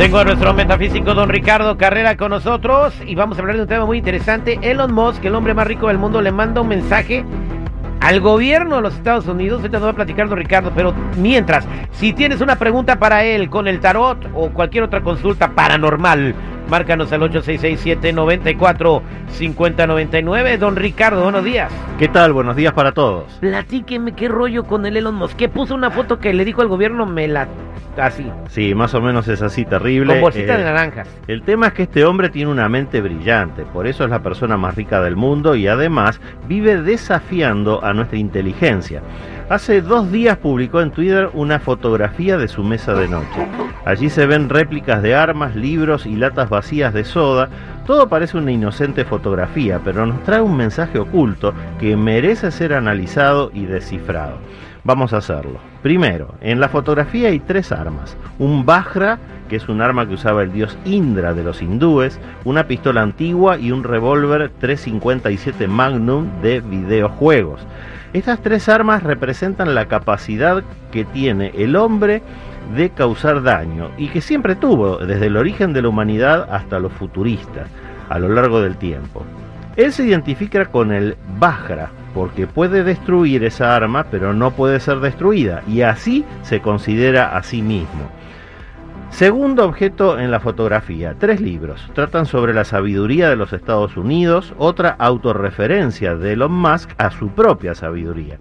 Tengo a nuestro metafísico don Ricardo Carrera con nosotros y vamos a hablar de un tema muy interesante. Elon Musk, el hombre más rico del mundo, le manda un mensaje al gobierno de los Estados Unidos. Ahorita te voy a platicar, don Ricardo, pero mientras, si tienes una pregunta para él con el tarot o cualquier otra consulta paranormal, márcanos al 866-794-5099. Don Ricardo, buenos días. ¿Qué tal? Buenos días para todos. Platíqueme qué rollo con el Elon Musk. Que puso una foto que le dijo al gobierno, me la... Así, Sí, más o menos es así, terrible. con bolsita Eh, de naranjas. El tema es que este hombre tiene una mente brillante, por eso es la persona más rica del mundo y además vive desafiando a nuestra inteligencia. Hace dos días publicó en Twitter una fotografía de su mesa de noche. Allí se ven réplicas de armas, libros y latas vacías de soda. Todo parece una inocente fotografía, pero nos trae un mensaje oculto que merece ser analizado y descifrado. Vamos a hacerlo. Primero, en la fotografía hay tres armas. Un Vajra, que es un arma que usaba el dios Indra de los hindúes, una pistola antigua y un revólver 357 Magnum de videojuegos. Estas tres armas representan la capacidad que tiene el hombre de causar daño y que siempre tuvo desde el origen de la humanidad hasta los futuristas a lo largo del tiempo. Él se identifica con el Vajra porque puede destruir esa arma pero no puede ser destruida y así se considera a sí mismo. Segundo objeto en la fotografía, tres libros. Tratan sobre la sabiduría de los Estados Unidos, otra autorreferencia de Elon Musk a su propia sabiduría.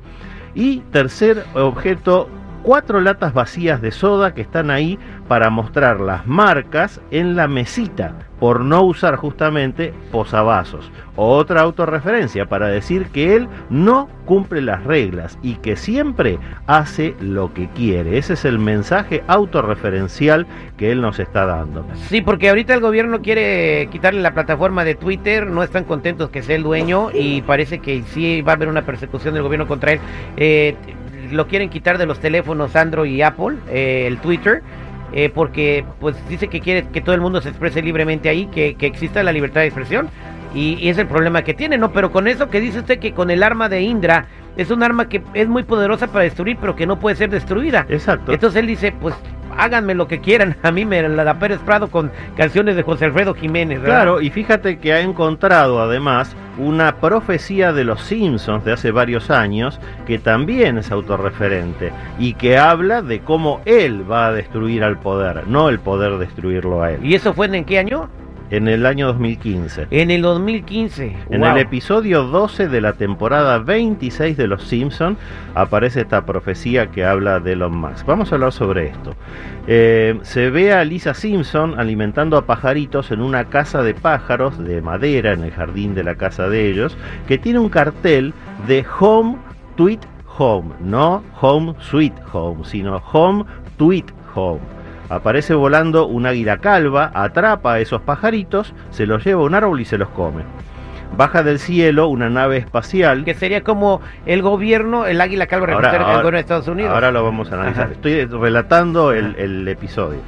Y tercer objeto, cuatro latas vacías de soda que están ahí para mostrar las marcas en la mesita por no usar justamente posavasos. Otra autorreferencia para decir que él no cumple las reglas y que siempre hace lo que quiere. Ese es el mensaje autorreferencial que él nos está dando. Sí, porque ahorita el gobierno quiere quitarle la plataforma de Twitter, no están contentos que sea el dueño y parece que sí va a haber una persecución del gobierno contra él. Eh, lo quieren quitar de los teléfonos Android y Apple, eh, el Twitter. eh, porque pues dice que quiere que todo el mundo se exprese libremente ahí, que, que exista la libertad de expresión y, y es el problema que tiene, ¿no? Pero con eso que dice usted que con el arma de Indra es un arma que es muy poderosa para destruir, pero que no puede ser destruida. Exacto. Entonces él dice, pues háganme lo que quieran, a mí me la da Pérez Prado con canciones de José Alfredo Jiménez, ¿verdad? Claro, y fíjate que ha encontrado además una profecía de los Simpsons de hace varios años que también es autorreferente y que habla de cómo él va a destruir al poder, no el poder destruirlo a él. ¿Y eso fue en qué año? En el año 2015. En el 2015. En Wow. el episodio 12 de la temporada 26 de Los Simpson aparece esta profecía que habla de Elon Musk. Vamos a hablar sobre esto. Eh, se ve a Lisa Simpson alimentando a pajaritos en una casa de pájaros de madera en el jardín de la casa de ellos, que tiene un cartel de Home Tweet Home, no Home Sweet Home, sino Home Tweet Home. Aparece volando un águila calva, atrapa a esos pajaritos, se los lleva a un árbol y se los come. Baja del cielo una nave espacial. Que sería como el gobierno, el águila calva Ahora- el gobierno de Estados Unidos. Ahora lo vamos a analizar. Ajá. Estoy relatando el, el episodio.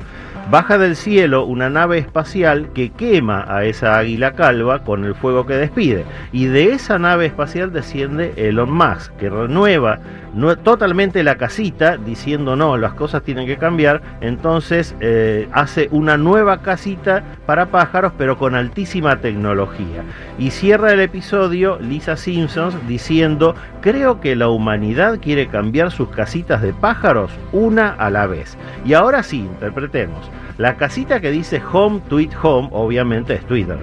Baja del cielo una nave espacial que quema a esa águila calva con el fuego que despide. Y de esa nave espacial desciende Elon Musk, que renueva nue- totalmente la casita diciendo no, las cosas tienen que cambiar. Entonces eh, hace una nueva casita para pájaros, pero con altísima tecnología. Y cierra el episodio Lisa Simpsons diciendo, creo que la humanidad quiere cambiar sus casitas de pájaros una a la vez. Y ahora sí, interpretemos. La casita que dice Home Tweet Home, obviamente es Twitter.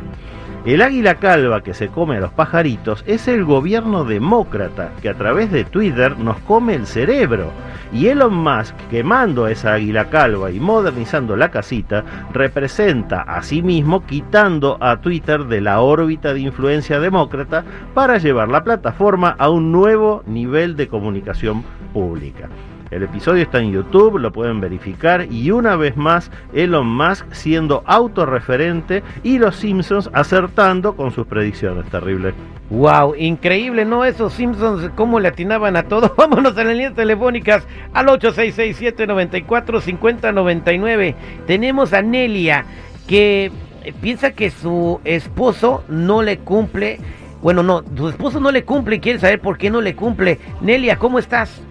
El águila calva que se come a los pajaritos es el gobierno demócrata que a través de Twitter nos come el cerebro. Y Elon Musk, quemando esa águila calva y modernizando la casita, representa a sí mismo quitando a Twitter de la órbita de influencia demócrata para llevar la plataforma a un nuevo nivel de comunicación pública. El episodio está en YouTube, lo pueden verificar y una vez más Elon Musk siendo autorreferente y los Simpsons acertando con sus predicciones. Terrible. Wow, increíble, ¿no? Esos Simpsons, cómo le atinaban a todo. Vámonos a las líneas telefónicas al 8667-945099. Tenemos a Nelia que piensa que su esposo no le cumple. Bueno, no, su esposo no le cumple y quiere saber por qué no le cumple. Nelia, ¿cómo estás?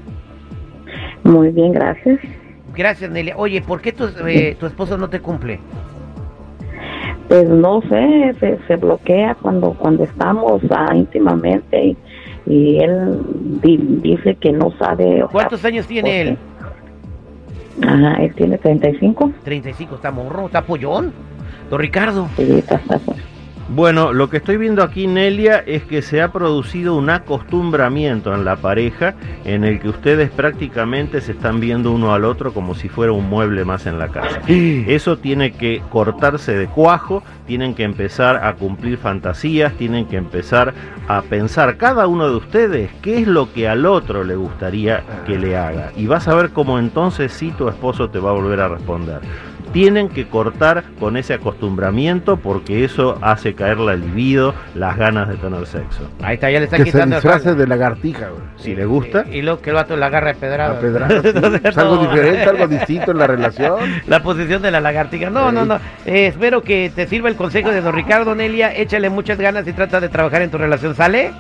Muy bien, gracias. Gracias, Nelia. Oye, ¿por qué tu, eh, tu esposo no te cumple? Pues no sé, se, se bloquea cuando cuando estamos ah, íntimamente y, y él di- dice que no sabe. sea, ¿Cuántos años tiene él? Ajá, él tiene 35. 35, está morro, está pollón. Don Ricardo. Sí, está- está- Bueno, lo que estoy viendo aquí, Nelia, es que se ha producido un acostumbramiento en la pareja en el que ustedes prácticamente se están viendo uno al otro como si fuera un mueble más en la casa. Eso tiene que cortarse de cuajo, tienen que empezar a cumplir fantasías, tienen que empezar a pensar cada uno de ustedes qué es lo que al otro le gustaría que le haga. Y vas a ver cómo entonces sí tu esposo te va a volver a responder. Tienen que cortar con ese acostumbramiento porque eso hace caer la libido, las ganas de tener sexo. Ahí está, ya le está Que se quitando. disfrace de lagartija, güey. Si le gusta, Y luego que el vato la agarra de pedrada. A pedradas, sí. Es algo diferente, algo distinto en la relación. La posición de la lagartija. No, no, no. Eh, espero que te sirva el consejo de don Ricardo Nelia. Échale muchas ganas y trata de trabajar en tu relación. ¿Sale?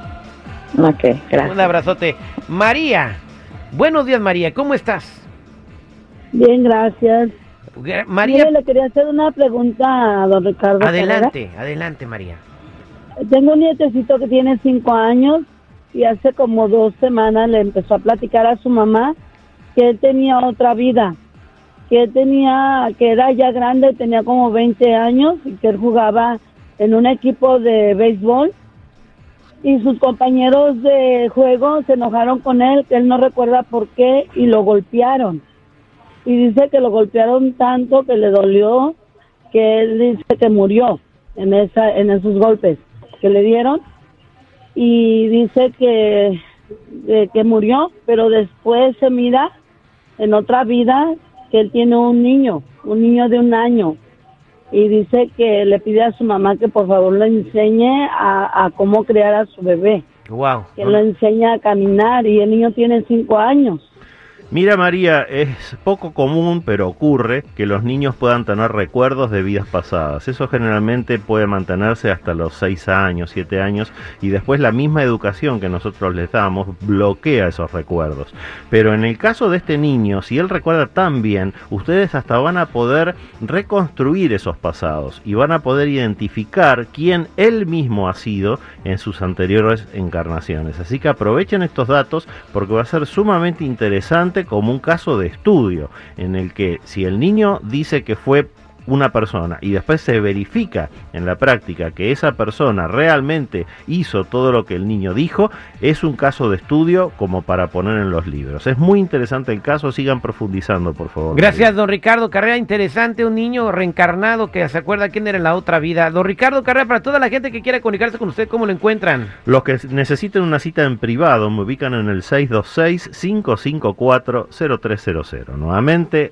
Ok, gracias. Un abrazote. María. Buenos días, María. ¿Cómo estás? Bien, gracias. María, le quería hacer una pregunta a don Ricardo. adelante, adelante, María. Tengo un nietecito que tiene cinco años y hace como dos semanas le empezó a platicar a su mamá que él tenía otra vida, que él tenía, que era ya grande, tenía como 20 años y que él jugaba en un equipo de béisbol y sus compañeros de juego se enojaron con él, que él no recuerda por qué y lo golpearon. Y dice que lo golpearon tanto que le dolió, que él dice que murió en esa en esos golpes que le dieron y dice que de que murió, pero después se mira en otra vida que él tiene un niño, un niño de un año y dice que le pide a su mamá que por favor le enseñe a, a cómo criar a su bebé, Wow. que lo enseñe a caminar y el niño tiene cinco años. Mira María, es poco común, pero ocurre que los niños puedan tener recuerdos de vidas pasadas. Eso generalmente puede mantenerse hasta los 6 años, 7 años, y después la misma educación que nosotros les damos bloquea esos recuerdos. Pero en el caso de este niño, si él recuerda tan bien, ustedes hasta van a poder reconstruir esos pasados y van a poder identificar quién él mismo ha sido en sus anteriores encarnaciones. Así que aprovechen estos datos porque va a ser sumamente interesante como un caso de estudio en el que si el niño dice que fue una persona y después se verifica en la práctica que esa persona realmente hizo todo lo que el niño dijo, es un caso de estudio como para poner en los libros. Es muy interesante el caso, sigan profundizando, por favor. Gracias, don Ricardo Carrera. Interesante, un niño reencarnado que se acuerda quién era en la otra vida. Don Ricardo Carrera, para toda la gente que quiera comunicarse con usted, ¿cómo lo encuentran? Los que necesiten una cita en privado me ubican en el 626-554-0300. Nuevamente